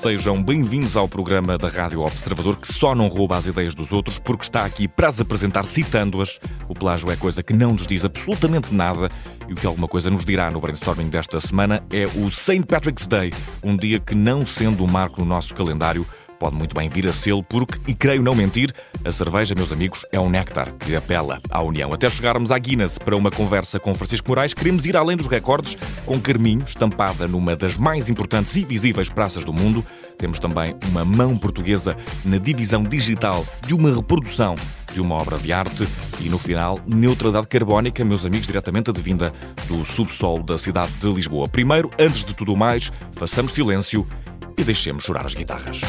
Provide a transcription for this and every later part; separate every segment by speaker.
Speaker 1: sejam bem-vindos ao programa da Rádio Observador que só não rouba as ideias dos outros porque está aqui para as apresentar citando-as. O plágio é coisa que não nos diz absolutamente nada e o que alguma coisa nos dirá no brainstorming desta semana é o St. Patrick's Day, um dia que, não sendo um marco no nosso calendário, pode muito bem vir a sê-lo, porque, e creio não mentir, a cerveja, meus amigos, é um néctar que apela à união. Até chegarmos à Guinness para uma conversa com Francisco Moraes, queremos ir além dos recordes, com Carminho, estampada numa das mais importantes e visíveis praças do mundo. Temos também uma mão portuguesa na divisão digital de uma reprodução de uma obra de arte e, no final, neutralidade carbónica, meus amigos, diretamente advinda do subsolo da cidade de Lisboa. Primeiro, antes de tudo mais, façamos silêncio e deixemos chorar as guitarras.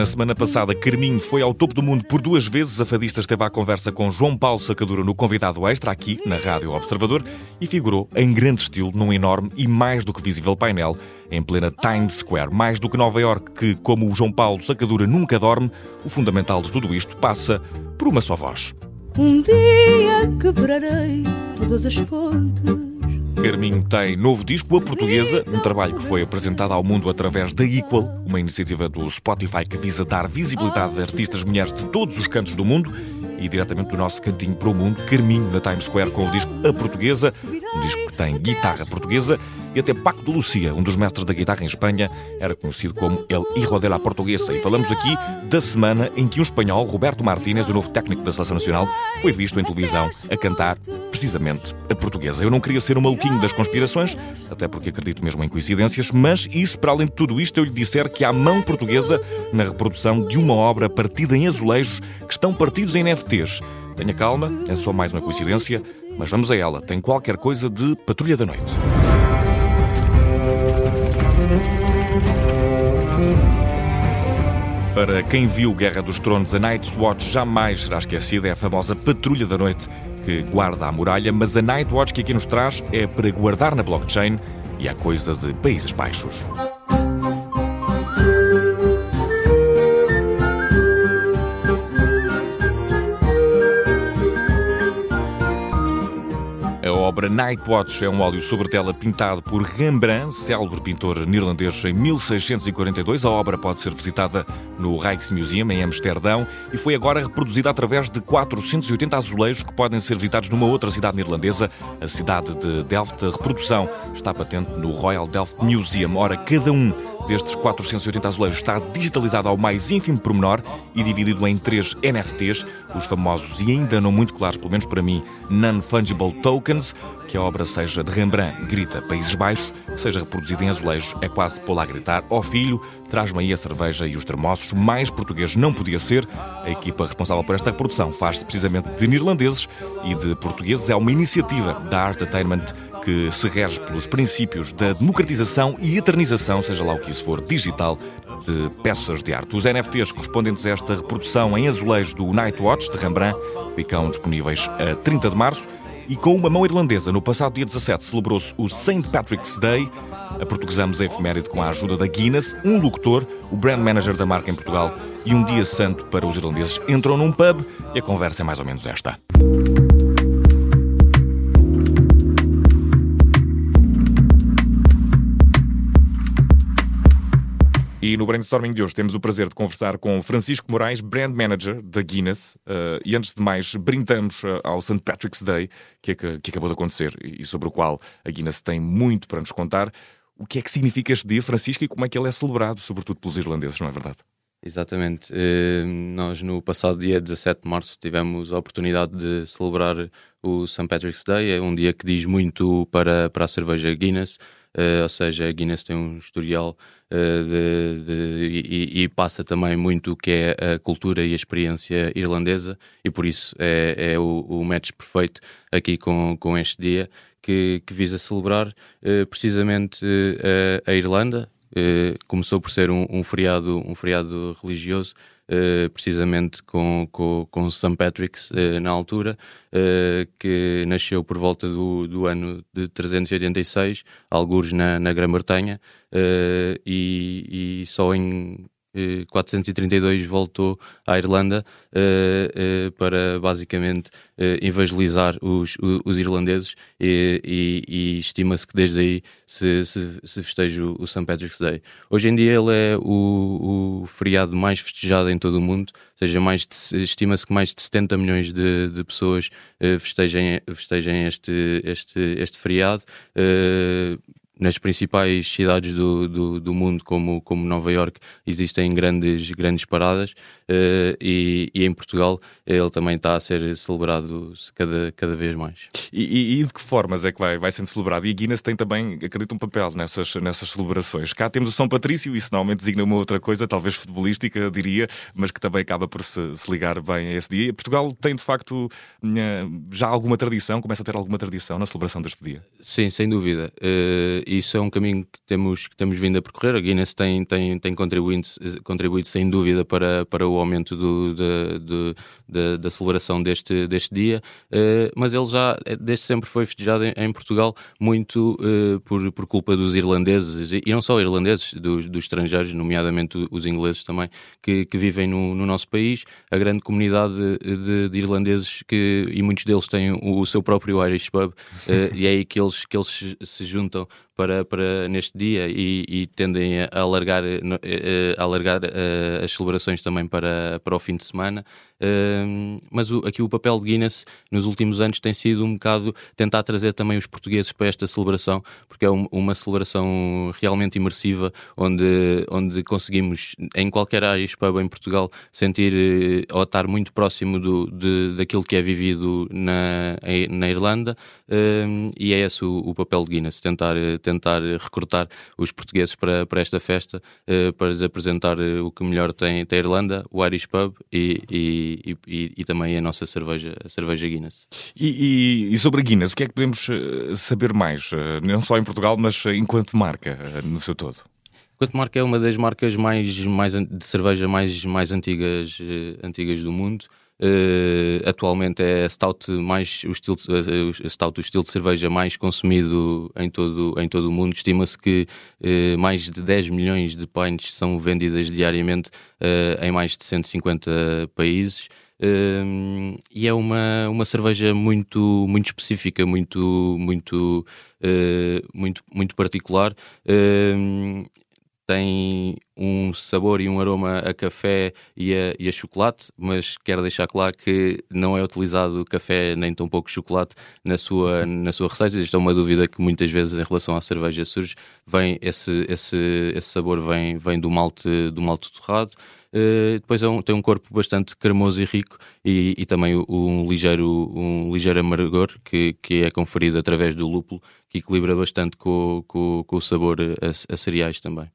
Speaker 1: Na semana passada, Carminho foi ao topo do mundo por duas vezes. A fadista esteve à conversa com João Paulo Sacadura no convidado extra, aqui na Rádio Observador, e figurou em grande estilo num enorme e mais do que visível painel em plena Times Square. Mais do que Nova York, que, como o João Paulo Sacadura nunca dorme, o fundamental de tudo isto passa por uma só voz.
Speaker 2: Um dia quebrarei todas as pontes.
Speaker 1: Carminho tem novo disco, A Portuguesa, um trabalho que foi apresentado ao mundo através da Equal, uma iniciativa do Spotify que visa dar visibilidade a artistas mulheres de todos os cantos do mundo e diretamente do nosso cantinho para o mundo, Carminho na Times Square com o disco A Portuguesa, um disco que tem guitarra portuguesa e até Paco de Lucia, um dos mestres da guitarra em Espanha, era conhecido como El Hijo de la Portuguesa. E falamos aqui da semana em que um espanhol, Roberto Martínez, o novo técnico da Seleção Nacional, foi visto em televisão a cantar precisamente a portuguesa. Eu não queria ser um maluquinho das conspirações, até porque acredito mesmo em coincidências, mas se para além de tudo isto eu lhe disser que há mão portuguesa na reprodução de uma obra partida em azulejos que estão partidos em NFTs? Tenha calma, é só mais uma coincidência, mas vamos a ela. Tem qualquer coisa de Patrulha da Noite. Para quem viu Guerra dos Tronos, a Night's Watch jamais será esquecida. É a famosa Patrulha da Noite que guarda a muralha, mas a Night Watch que aqui nos traz é para guardar na blockchain e é coisa de Países Baixos. Nightwatch é um óleo sobre tela pintado por Rembrandt, célebre pintor neerlandês em 1642. A obra pode ser visitada no Rijksmuseum em Amsterdão e foi agora reproduzida através de 480 azulejos que podem ser visitados numa outra cidade neerlandesa, a cidade de Delft. A reprodução está patente no Royal Delft Museum. Ora, cada um destes 480 azulejos está digitalizado ao mais ínfimo pormenor e dividido em três NFTs, os famosos e ainda não muito claros, pelo menos para mim, Non-Fungible Tokens, que a obra seja de Rembrandt, grita Países Baixos, seja reproduzida em azulejos, é quase pô-la a gritar: Ó oh filho, traz-me aí a cerveja e os termossos, mais português não podia ser. A equipa responsável por esta reprodução faz-se precisamente de neerlandeses e de portugueses. É uma iniciativa da Art Entertainment que se rege pelos princípios da democratização e eternização, seja lá o que isso for, digital, de peças de arte. Os NFTs correspondentes a esta reprodução em azulejo do Nightwatch de Rembrandt ficam disponíveis a 30 de março. E com uma mão irlandesa, no passado dia 17 celebrou-se o St. Patrick's Day. A portuguesamos a efeméride com a ajuda da Guinness, um locutor, o brand manager da marca em Portugal e um dia santo para os irlandeses. Entram num pub e a conversa é mais ou menos esta. No brainstorming de hoje temos o prazer de conversar com Francisco Moraes, Brand Manager da Guinness. Uh, e antes de mais, brindamos uh, ao St. Patrick's Day, que, é que, que, acabou de acontecer e sobre o qual a Guinness tem muito para nos contar. O que é que significa este dia, Francisco, e como é que ele é celebrado, sobretudo pelos irlandeses, não é verdade?
Speaker 3: Exatamente. Uh, nós, no passado dia 17 de março, tivemos a oportunidade de celebrar o St. Patrick's Day. É um dia que diz muito para, para a cerveja Guinness. Ou seja, a Guinness tem um historial de, de, e, e, passa também muito o que é a cultura e a experiência irlandesa, e por isso é, é o, o, match perfeito aqui com, com este dia que, que visa celebrar uh, precisamente a Irlanda. Começou por ser um, um, feriado, um feriado religioso, Uh, precisamente com, com, com St. Patrick's uh, na altura, que nasceu por volta do, do ano de 386, alguns na, na Grã-Bretanha, e, e, só em 432 voltou à Irlanda uh, uh, para basicamente uh, evangelizar os, os irlandeses e, e, e estima-se que desde aí se, se, se festeja o, St. Patrick's Day. Hoje em dia ele é o, o feriado mais festejado em todo o mundo, ou seja, estima-se que mais de 70 milhões de, de pessoas festejem, festejem este, este, este feriado nas principais cidades do, do, do, mundo, como, como Nova York, existem grandes, grandes paradas uh, e, e, em Portugal ele também está a ser celebrado cada, cada vez mais.
Speaker 1: E, e, de que formas é que vai, vai sendo celebrado? E a Guinness tem também, acredito, um papel nessas, nessas celebrações. Cá temos o São Patrício, isso normalmente designa uma outra coisa, talvez futebolística, diria, mas que também acaba por se, se ligar bem a esse dia. E Portugal tem, de facto, já alguma tradição, começa a ter alguma tradição na celebração deste dia?
Speaker 3: Sim, sem dúvida. Uh, isso é um caminho que temos, que temos vindo a percorrer. A Guinness tem, tem, tem contribuído, contribuído sem dúvida para, para o aumento do, de, de, de, da celebração deste, deste dia, uh, mas ele já desde sempre foi festejado em, em Portugal muito uh, por, por culpa dos irlandeses e, não só irlandeses, dos, dos, estrangeiros, nomeadamente os ingleses também, que, que vivem no, no, nosso país. A grande comunidade de, de irlandeses que, e muitos deles têm o, o seu próprio Irish Pub e é aí que eles, que eles se juntam para, para neste dia e, e tendem a alargar, eh, a alargar uh, as celebrações também para, para o fim de semana. Mas o, aqui o papel de Guinness nos últimos anos tem sido um bocado tentar trazer também os portugueses para esta celebração, porque é um, uma celebração realmente imersiva, onde, onde conseguimos, em qualquer área pub em Portugal, sentir uh, ou estar muito próximo do, de, daquilo que é vivido na, na Irlanda, e é esse o, o papel de Guinness, tentar, tentar recrutar os portugueses para, para esta festa, uh, para lhes apresentar o que melhor tem, tem a Irlanda, o Irish Pub e, e e, e, também a nossa cerveja, a cerveja Guinness.
Speaker 1: E, e, sobre a Guinness, o que é que podemos eh, saber mais, eh, não só em Portugal, mas enquanto marca eh, no seu todo?
Speaker 3: Enquanto marca é uma das marcas mais, mais de cerveja mais, mais antigas, antigas do mundo. Uh, atualmente é a stout mais o estilo uh, stout o estilo de cerveja mais consumido em todo em todo o mundo. Estima-se que uh, mais de 10 milhões de pints são vendidas diariamente em mais de 150 países. E é uma, uma cerveja muito muito específica muito muito muito muito particular tem um sabor e um aroma a café e a, e a, chocolate, mas quero deixar claro que não é utilizado café nem tão pouco chocolate na sua, na sua receita. Isto é uma dúvida que muitas vezes em relação à cerveja surge. Vem esse, esse, esse sabor vem, vem do malte, do malte torrado. Uh, depois é um, tem um corpo bastante cremoso e rico e, e também um ligeiro, um ligeiro amargor que, que é conferido através do lúpulo, que equilibra bastante com, com, com o sabor a, a cereais também.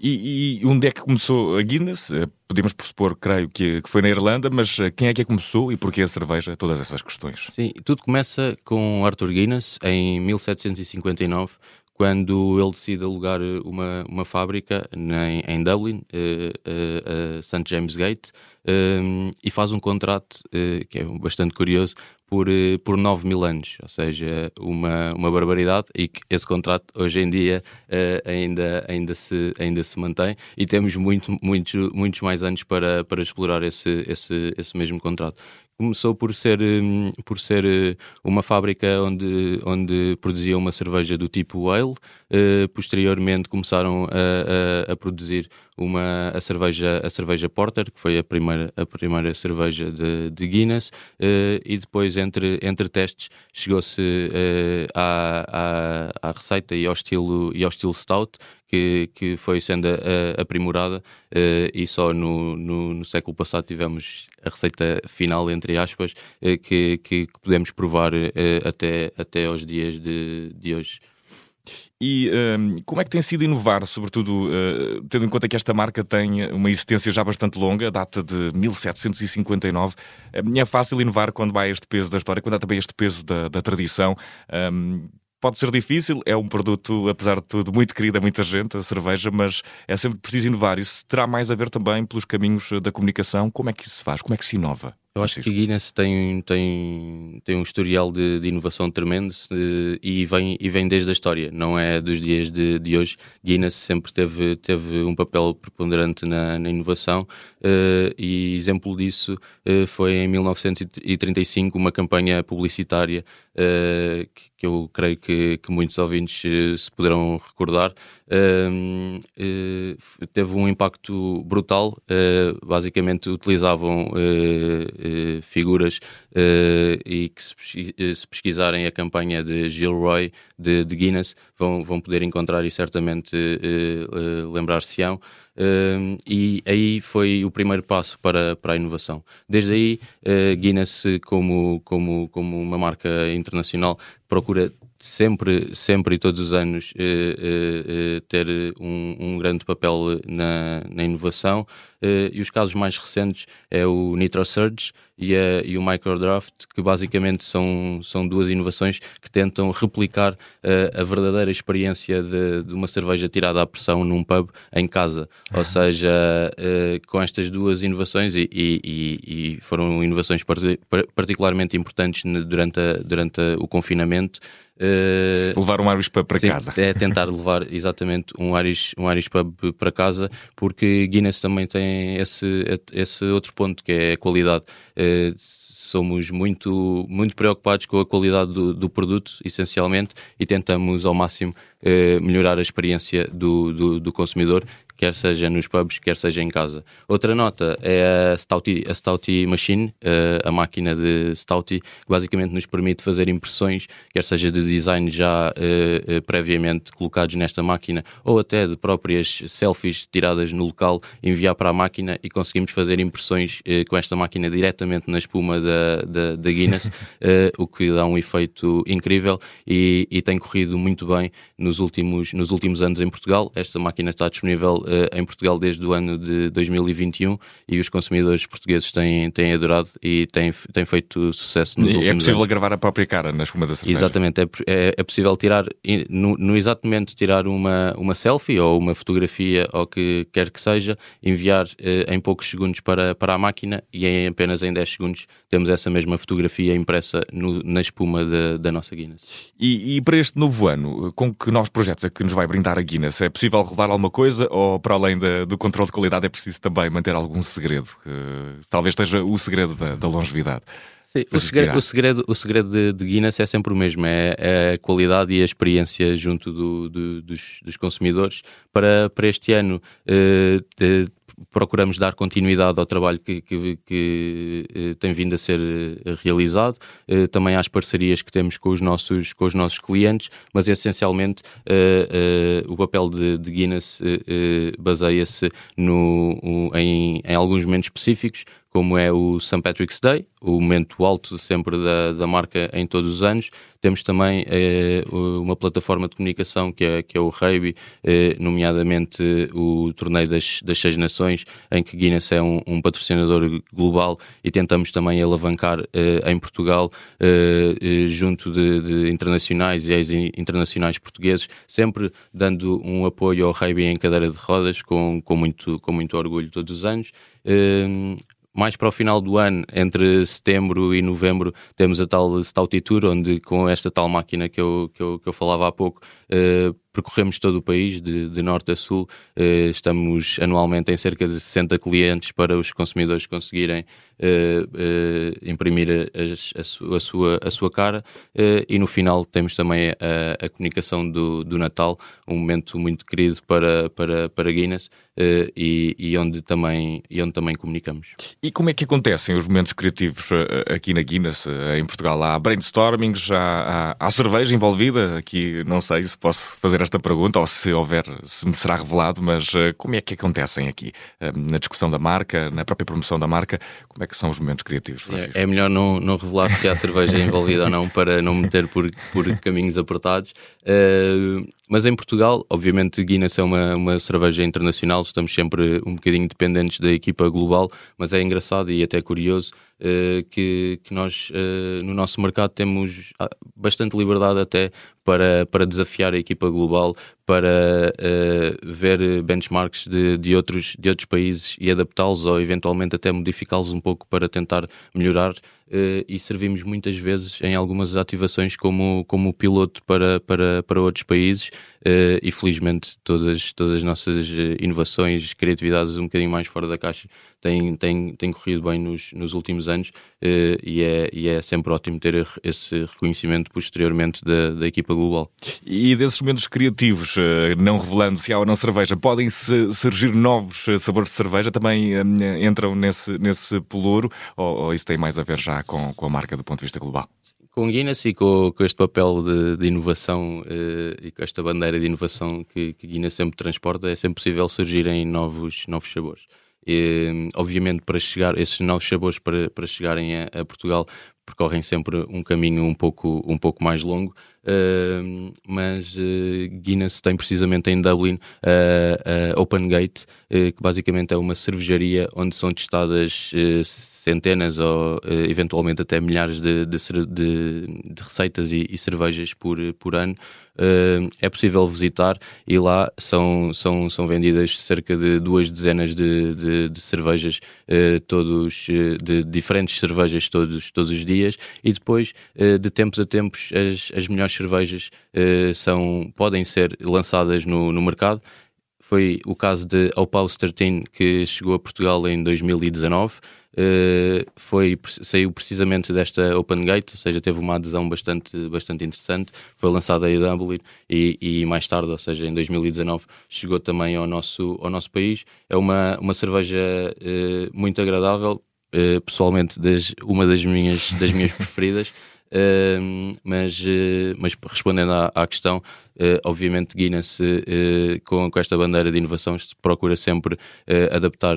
Speaker 1: E, e, onde é que começou a Guinness? Eh, podemos pressupor, creio, que, que foi na Irlanda, mas eh, quem é que a começou e porquê a cerveja? Todas essas questões.
Speaker 3: Sim, tudo começa com Arthur Guinness em 1759, quando ele decide alugar eh, uma, uma fábrica em, em Dublin, uh, uh, St. James Gate, e faz um contrato que é bastante curioso por, por 9 mil anos, ou seja, uma, uma barbaridade, e que esse contrato hoje em dia ainda, ainda, se, ainda se mantém e temos muito, muitos, muitos mais anos para, para explorar esse, esse, esse mesmo contrato começou por ser, hum, por ser eh, uma fábrica onde, onde produzia uma cerveja do tipo ale. Uh, posteriormente começaram a, a, a, produzir uma, a, cerveja, a cerveja Porter, que foi a primeira, a primeira cerveja de, de Guinness, uh, e depois, entre, entre testes, chegou-se uh, à, à, à, receita e ao estilo, e ao estilo Stout, que, que foi sendo aprimorada uh, e só no, no, no, século passado tivemos a receita final, entre aspas, que, que, que, podemos provar até, até aos dias de, de hoje.
Speaker 1: E um, como é que tem sido inovar, sobretudo uh, tendo em conta que esta marca tem uma existência já bastante longa, data de 1759? é fácil inovar quando há este peso da história, quando há também este peso da, da tradição. Um, pode ser difícil, é um produto, apesar de tudo, muito querido a muita gente, a cerveja, mas é sempre preciso inovar. Isso terá mais a ver também pelos caminhos da comunicação. Como é que isso se faz? Como é que se inova?
Speaker 3: Eu acho que a Guinness tem, tem, tem um historial de, de inovação tremendo e, vem, e vem desde a história, não é dos dias de, de hoje. Guinness sempre teve, teve um papel preponderante na, na inovação e exemplo disso uh, foi em 1935 uma campanha publicitária uh, que, eu creio que, que muitos ouvintes se poderão recordar. teve um impacto brutal. basicamente utilizavam figuras e que se, se, pesquisarem a campanha de Gilroy de, de Guinness vão, vão poder encontrar e certamente lembrar-se-ão. E aí foi o primeiro passo para, para a inovação. Desde aí, uh, Guinness, como, como, como uma marca internacional, procura sempre, sempre e todos os anos uh, uh, ter um, um, grande papel na, na inovação e os casos mais recentes é o Nitro Surge e, a, e o Microdraft, que basicamente são, são duas inovações que tentam replicar a verdadeira experiência de, de, uma cerveja tirada à pressão num pub em casa. Ou seja, com estas duas inovações, e, e, e foram inovações particularmente importantes durante, a, durante o confinamento,
Speaker 1: Uh, levar um Irish Pub para
Speaker 3: sim,
Speaker 1: casa.
Speaker 3: É tentar levar exatamente um Irish, um Irish Pub para casa, porque Guinness também tem esse, esse outro ponto que é a qualidade. Uh, somos muito, muito preocupados com a qualidade do, do produto, essencialmente, e tentamos ao máximo uh, melhorar a experiência do, do, do consumidor quer seja nos pubs, quer seja em casa. Outra nota é a Stouty, a Stouty Machine, eh, a máquina de Stouty, que basicamente nos permite fazer impressões, quer seja de design já uh, uh, previamente colocados nesta máquina, ou até de próprias selfies tiradas no local, enviar para a máquina e conseguimos fazer impressões uh, com esta máquina diretamente na espuma da, da, da Guinness, o que dá um efeito incrível e, e tem corrido muito bem nos últimos, nos últimos anos em Portugal. Esta máquina está disponível uh, em Portugal desde o ano de 2021 e os consumidores portugueses têm, têm adorado e têm, têm feito sucesso nos e é últimos
Speaker 1: É possível
Speaker 3: anos.
Speaker 1: gravar a própria cara na espuma da cerveja?
Speaker 3: Exatamente, é, é, é possível tirar, no, no, exatamente tirar uma, uma selfie ou uma fotografia ou que quer que seja, enviar uh, em poucos segundos para, para a máquina e em apenas em 10 segundos temos essa mesma fotografia impressa no, na espuma da, da nossa Guinness.
Speaker 1: E, e, para este novo ano, com que novos projetos é que nos vai brindar a Guinness? É possível revelar alguma coisa ou para além da, do controle de qualidade é preciso também manter algum segredo? Que talvez esteja o segredo da, da longevidade.
Speaker 3: Sim, o segredo, o segredo, o segredo de, de, Guinness é sempre o mesmo, é, é a qualidade e a experiência junto do, do, dos, dos, consumidores. Para, para este ano, de, procuramos dar continuidade ao trabalho que, que, que eh, tem vindo a ser eh, realizado, eh, também às parcerias que temos com os nossos, com os nossos clientes, mas essencialmente o papel de, de Guinness baseia-se em, em alguns momentos específicos, como é o St. Patrick's Day, o momento alto sempre da, da marca em todos os anos. Temos também eh, uma plataforma de comunicação que é, que é o Rugby, eh, nomeadamente o Torneio das, das Seis Nações, em que Guinness é um, um patrocinador global e tentamos também alavancar eh, em Portugal, eh, eh, junto de, de, internacionais e ex-internacionais portugueses, sempre dando um apoio ao Rugby em cadeira de rodas, com, com, muito, com muito orgulho todos os anos. Mais para o final do ano, entre setembro e novembro, temos a tal Stouty Tour, onde com esta tal máquina que eu, que eu, que eu falava há pouco, uh, percorremos todo o país, de, de norte a sul. Uh, estamos anualmente em cerca de 60 clientes para os consumidores conseguirem imprimir a, a, a, sua, a sua cara. e no final temos também a, a comunicação do, do Natal, um momento muito querido para, para, para Guinness. E, e, onde também, e onde também comunicamos.
Speaker 1: E como é que acontecem os momentos criativos aqui na Guinness, em Portugal? Há brainstormings, há, há, há cerveja envolvida? Aqui não sei se posso fazer esta pergunta ou se houver, se me será revelado, mas como é que acontecem aqui na discussão da marca, na própria promoção da marca? Como é que são os momentos criativos,
Speaker 3: Francisco? É, é melhor não, não revelar se há cerveja envolvida ou não para não meter por, por caminhos apertados. Uh, mas em Portugal, obviamente, Guinness é uma, uma cerveja internacional, estamos sempre um bocadinho dependentes da equipa global, mas é engraçado e até curioso uh, que, que nós uh, no nosso mercado temos ah, bastante liberdade até para, para desafiar a equipa global, para uh, ver benchmarks de, de, outros, de outros países e adaptá-los ou eventualmente até modificá-los um pouco para tentar melhorar. Uh, e servimos muitas vezes em algumas ativações como, como piloto para, para, para outros países uh, e felizmente todas, todas as nossas inovações, criatividades um bocadinho mais fora da caixa têm, têm, têm corrido bem nos, nos últimos anos e, é, e é sempre ótimo ter esse reconhecimento posteriormente da, da equipa global.
Speaker 1: E desses momentos criativos, não revelando se há ou não cerveja, podem -se surgir novos sabores de cerveja, também entram nesse, nesse pelouro ou, ou isso tem mais a ver já com, com a marca do ponto de vista global?
Speaker 3: Com Guinness e com, com este papel de, de inovação uh, e com esta bandeira de inovação que, que Guinness sempre transporta, é sempre possível surgirem novos, novos sabores. E, obviamente, para chegar, esses novos sabores para, para chegarem a, a Portugal percorrem sempre um caminho um pouco, um pouco mais longo, mas uh, Guinness tem precisamente em Dublin a Open Gate, que basicamente é uma cervejaria onde são testadas centenas ou eventualmente até milhares de, de, de, de receitas e, e, cervejas por, por ano. é possível visitar e lá são, são, são vendidas cerca de duas dezenas de, de, de cervejas, todos de diferentes cervejas todos, todos os dias e depois de tempos a tempos as, as melhores cervejas uh, são, podem ser lançadas no, no mercado. Foi o caso de Opaus 13 que chegou a Portugal em 2019. Uh, eh, foi, saiu precisamente desta Open Gate, ou seja, teve uma adesão bastante, bastante interessante. Foi lançada em Dublin e, e, mais tarde, ou seja, em 2019, chegou também ao nosso, ao nosso país. É uma, uma cerveja uh, muito agradável, uh, pessoalmente das, uma das minhas, das minhas preferidas. Mas, uh, mas respondendo à, à questão, uh, obviamente Guinness eh, com, com, esta bandeira de inovação procura sempre adaptar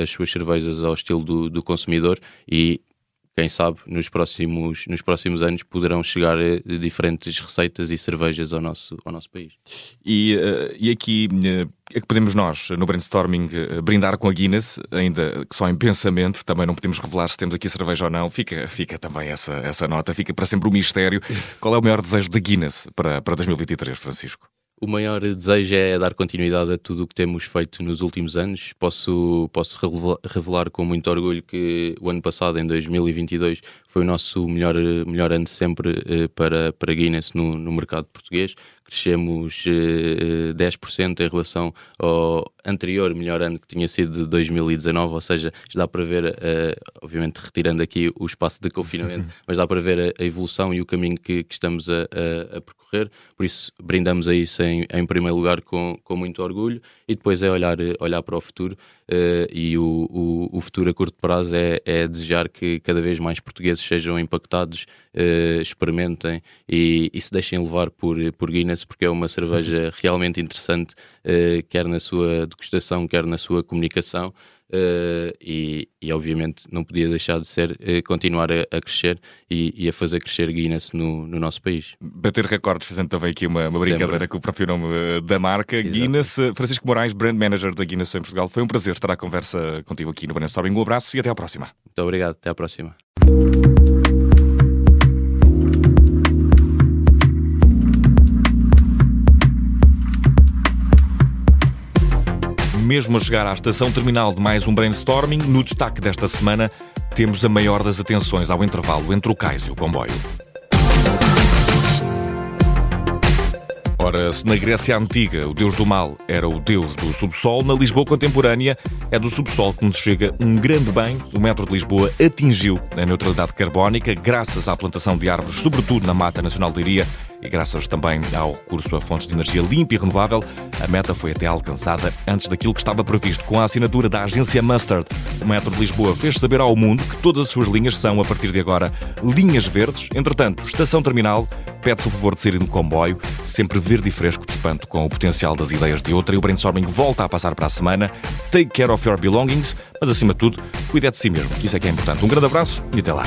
Speaker 3: as suas cervejas ao estilo do, do consumidor e quem sabe nos próximos, nos próximos anos poderão chegar diferentes receitas e cervejas ao nosso, ao nosso país.
Speaker 1: E, uh, e aqui uh, é que podemos nós, no brainstorming, brindar com a Guinness, ainda que só em pensamento, também não podemos revelar se temos aqui cerveja ou não, fica, fica também essa, essa nota, fica para sempre o um mistério. Qual é o maior desejo da Guinness para, para 2023, Francisco?
Speaker 3: O maior desejo é dar continuidade a tudo o que temos feito nos últimos anos. Posso, posso revelar com muito orgulho que o ano passado, em 2022, foi o nosso melhor, melhor ano sempre eh, para, para Guinness no, no mercado português. Crescemos 10% eh, em relação ao anterior melhor ano que tinha sido de 2019, ou seja, dá para ver, eh, obviamente retirando aqui o espaço de confinamento, mas dá para ver a, evolução e o caminho que, que estamos a, a, a, percorrer. Por isso, brindamos a isso em, em primeiro lugar com, com muito orgulho e depois é olhar, olhar para o futuro. Uh, e o, o, o, futuro a curto prazo é, é, desejar que cada vez mais portugueses sejam impactados, uh, experimentem e, e, se deixem levar por, por Guinness, porque é uma cerveja realmente interessante, uh, quer na sua degustação, quer na sua comunicação. Uh, e, e, obviamente não podia deixar de ser uh, continuar a, a crescer e, e, a fazer crescer Guinness no, no, nosso país.
Speaker 1: Bater recordes, fazendo também aqui uma, uma brincadeira com o próprio nome uh, da marca. Exato. Guinness, Francisco Moraes, Brand Manager da Guinness em Portugal. Foi um prazer estar à conversa contigo aqui no Brainstorming. Um abraço e até à próxima.
Speaker 3: Muito obrigado, até à próxima.
Speaker 1: Mesmo a chegar à estação terminal de mais um brainstorming, no destaque desta semana temos a maior das atenções ao intervalo entre o cais e o comboio. Ora, se na Grécia Antiga o deus do mal era o deus do subsolo, na Lisboa contemporânea é do subsolo que nos chega um grande bem. O metro de Lisboa atingiu a neutralidade carbónica graças à plantação de árvores, sobretudo na Mata Nacional de Iria, e graças também ao recurso a fontes de energia limpa e renovável, a meta foi até alcançada antes daquilo que estava previsto. Com a assinatura da agência Mustard, o Metro de Lisboa fez saber ao mundo que todas as suas linhas são, a partir de agora, linhas verdes. Entretanto, estação terminal pede-se o favor de sair de comboio, sempre verde e fresco, de espanto com o potencial das ideias de outra. E o brainstorming volta a passar para a semana. Take care of your belongings, mas acima de tudo, cuide de si mesmo, que isso é que é importante. Um grande abraço e até lá.